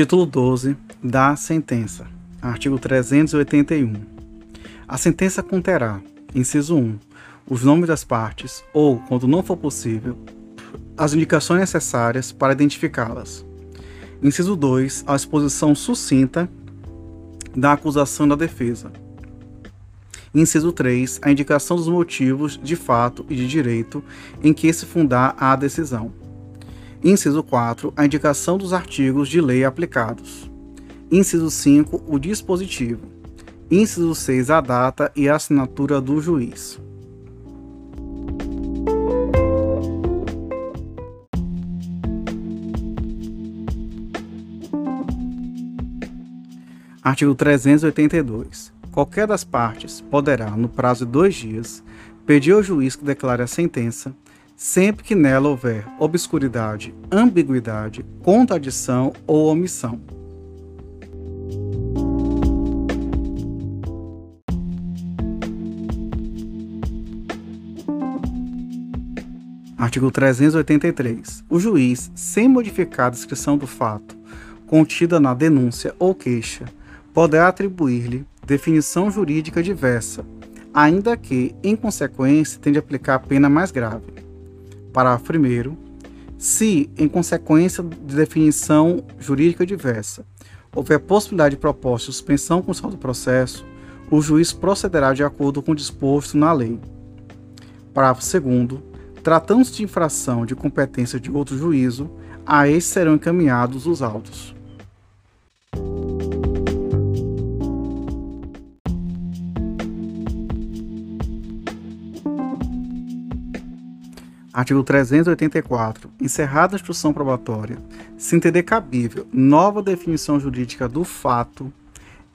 Título 12 da sentença. Artigo 381. A sentença conterá, inciso 1, os nomes das partes ou, quando não for possível, as indicações necessárias para identificá-las. Inciso 2, a exposição sucinta da acusação da defesa. Inciso 3, a indicação dos motivos de fato e de direito em que se fundar a decisão. Inciso 4, a indicação dos artigos de lei aplicados. Inciso 5, o dispositivo. Inciso 6, a data e a assinatura do juiz. Artigo 382. Qualquer das partes poderá, no prazo de dois dias, pedir ao juiz que declare a sentença, sempre que nela houver obscuridade, ambiguidade, contradição ou omissão. Artigo 383. O juiz, sem modificar a descrição do fato contida na denúncia ou queixa, poderá atribuir-lhe definição jurídica diversa, ainda que, em consequência, tenha de aplicar a pena mais grave. Parágrafo 1. Se, em consequência de definição jurídica diversa, houver possibilidade de proposta de suspensão constitucional do processo, o juiz procederá de acordo com o disposto na lei. Parágrafo 2. Tratando-se de infração de competência de outro juízo, a este serão encaminhados os autos. Artigo 384. Encerrada a instrução probatória, se entender cabível nova definição jurídica do fato,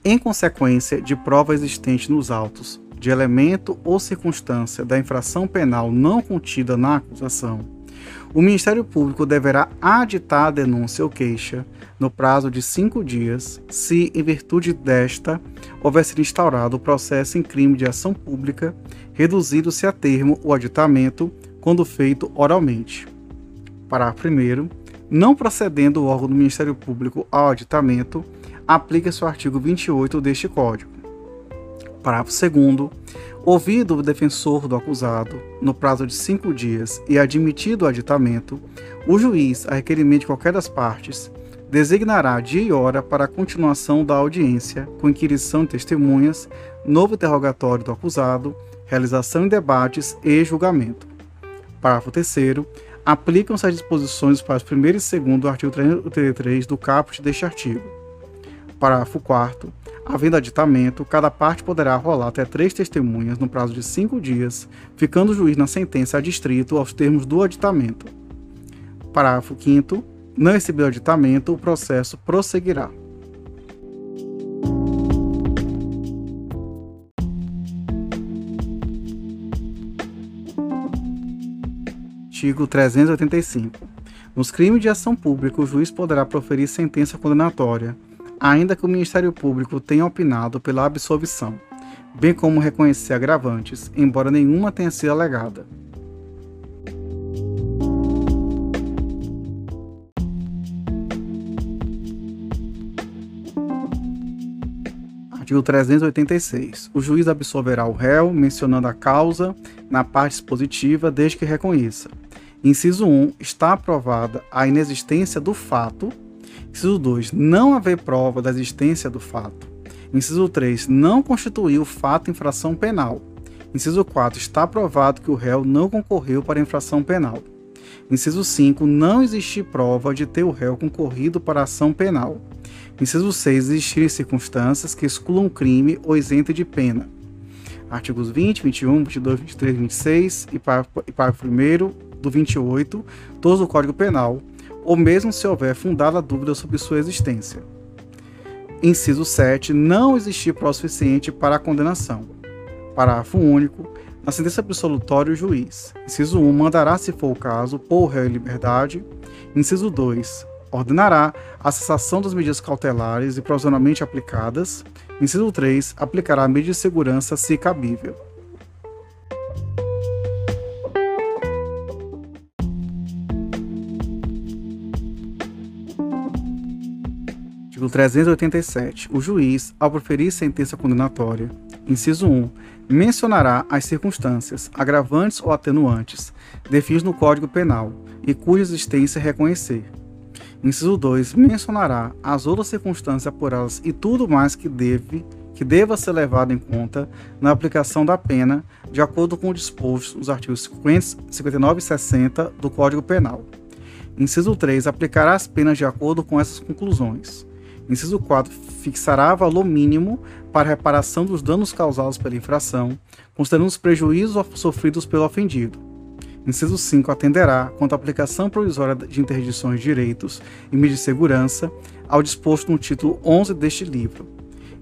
em consequência de prova existente nos autos, de elemento ou circunstância da infração penal não contida na acusação, o Ministério Público deverá aditar a denúncia ou queixa no prazo de cinco dias, se, em virtude desta, houver sido instaurado o processo em crime de ação pública, reduzido-se a termo o aditamento quando feito oralmente. Parágrafo 1. Não procedendo o órgão do Ministério Público ao aditamento, aplica-se o artigo 28 deste Código. Parágrafo 2. Ouvido o defensor do acusado, no prazo de cinco dias e admitido o aditamento, o juiz, a requerimento de qualquer das partes, designará dia e hora para a continuação da audiência, com inquirição de testemunhas, novo interrogatório do acusado, realização de debates e julgamento. Parágrafo 3 aplicam-se as disposições para o 1 e 2 do artigo 33 do caput deste artigo. Parágrafo 4 Havendo aditamento, cada parte poderá rolar até três testemunhas no prazo de cinco dias, ficando o juiz na sentença adstrito aos termos do aditamento. Parágrafo 5 Não recebido aditamento, o processo prosseguirá. Artigo 385. Nos crimes de ação pública, o juiz poderá proferir sentença condenatória, ainda que o Ministério Público tenha opinado pela absolvição, bem como reconhecer agravantes, embora nenhuma tenha sido alegada. Artigo 386. O juiz absolverá o réu, mencionando a causa na parte expositiva, desde que reconheça, Inciso 1. Está aprovada a inexistência do fato. Inciso 2. Não haver prova da existência do fato. Inciso 3. Não constituiu fato infração penal. Inciso 4. Está aprovado que o réu não concorreu para infração penal. Inciso 5. Não existir prova de ter o réu concorrido para ação penal. Inciso 6. Existirem circunstâncias que excluam crime ou isentem de pena. Artigos 20, 21, 22, 23, 26 e parágrafo 1 do 28, todos do Código Penal, ou mesmo se houver fundada dúvida sobre sua existência. Inciso 7. Não existir prova suficiente para a condenação. Parágrafo único. Na sentença absolutória, o juiz. Inciso 1. Mandará, se for o caso, pôr o réu em liberdade. Inciso 2. Ordenará a cessação das medidas cautelares e provisoriamente aplicadas. Inciso 3. Aplicará medidas de segurança, se cabível. Artigo 387. O juiz, ao proferir sentença condenatória, inciso 1, mencionará as circunstâncias, agravantes ou atenuantes, definidas no Código Penal e cuja existência reconhecer. Inciso 2, mencionará as outras circunstâncias apuradas e tudo mais que deve que deva ser levado em conta na aplicação da pena, de acordo com o disposto nos artigos 50, 59 e 60 do Código Penal. Inciso 3, aplicará as penas de acordo com essas conclusões. Inciso 4. Fixará valor mínimo para reparação dos danos causados pela infração, considerando os prejuízos sofridos pelo ofendido. Inciso 5. Atenderá, quanto à aplicação provisória de interdições de direitos e medidas de segurança, ao disposto no título 11 deste livro.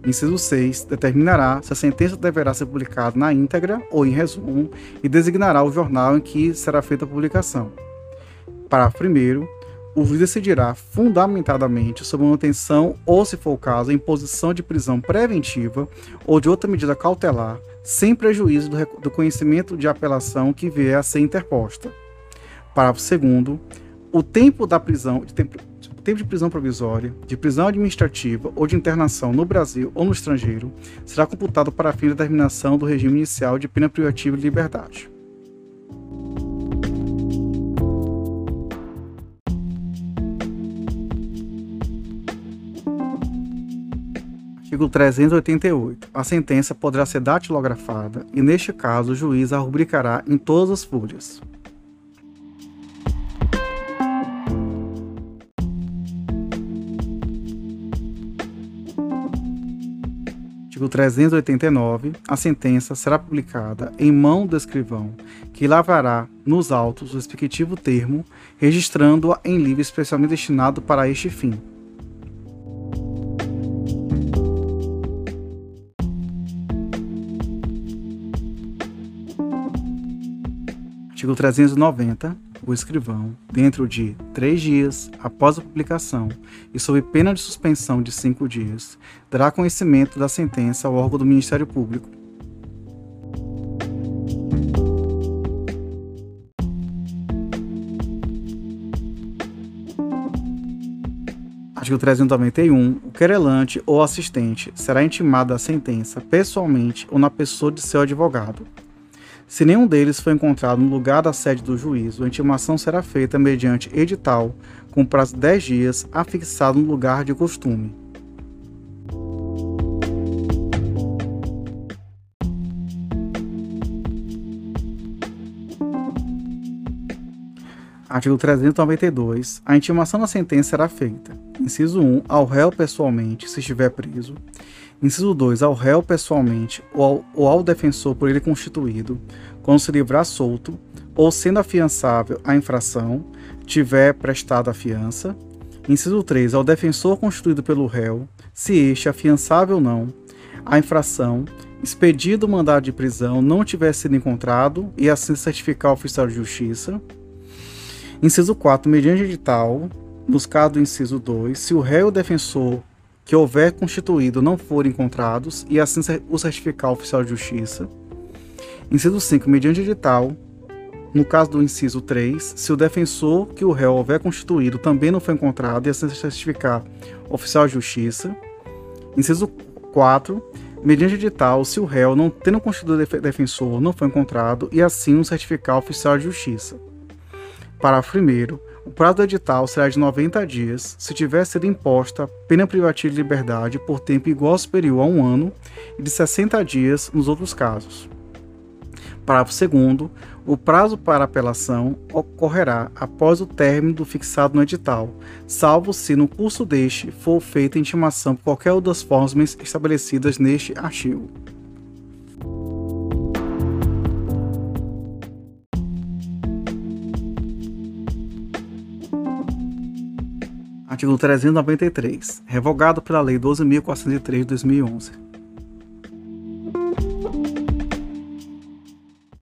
Inciso 6. Determinará se a sentença deverá ser publicada na íntegra ou em resumo e designará o jornal em que será feita a publicação. Parágrafo 1 o juiz decidirá fundamentadamente sobre manutenção ou, se for o caso, imposição de prisão preventiva ou de outra medida cautelar, sem prejuízo do, do conhecimento de apelação que vier a ser interposta. Parágrafo 2 o tempo da prisão, de tempo, tempo de prisão provisória, de prisão administrativa ou de internação no Brasil ou no estrangeiro será computado para fim de determinação do regime inicial de pena privativa de liberdade. Artigo 388. A sentença poderá ser datilografada e, neste caso, o juiz a rubricará em todas as folhas. Artigo 389. A sentença será publicada em mão do escrivão, que lavrará nos autos o respectivo termo, registrando-a em livro especialmente destinado para este fim Artigo 390. O escrivão, dentro de três dias após a publicação e sob pena de suspensão de cinco dias, dará conhecimento da sentença ao órgão do Ministério Público. Artigo 391. O querelante ou assistente será intimado da sentença pessoalmente ou na pessoa de seu advogado. Se nenhum deles for encontrado no lugar da sede do juízo, a intimação será feita mediante edital, com prazo de 10 dias, afixado no lugar de costume. Artigo 392. A intimação da sentença será feita. Inciso 1. Ao réu pessoalmente, se estiver preso. Inciso 2. Ao réu pessoalmente ou ao, ou ao defensor por ele constituído, quando se livrar solto, ou sendo afiançável a infração, tiver prestado a fiança. Inciso 3. Ao defensor constituído pelo réu, se este, afiançável ou não, a infração, expedido o mandado de prisão, não tiver sido encontrado e assim certificar o oficial de justiça. Inciso 4. Mediante edital, nos casos do inciso 2, se o réu defensor que houver constituído não forem encontrados e assim o certificar o oficial de justiça. Inciso 5. Mediante edital, no caso do inciso 3, se o defensor que o réu houver constituído também não foi encontrado e assim certificar o oficial de justiça. Inciso 4. Mediante edital, se o réu não tendo constituído defensor não foi encontrado e assim o certificar o oficial de justiça. Parágrafo 1 o prazo do edital será de 90 dias se tiver sido imposta pena privativa de liberdade por tempo igual ou superior a um ano e de 60 dias nos outros casos. Parágrafo 2 o prazo para apelação ocorrerá após o término do fixado no edital, salvo se no curso deste for feita intimação por qualquer das formas estabelecidas neste artigo. Artigo 393. Revogado pela Lei 12.403 de 2011.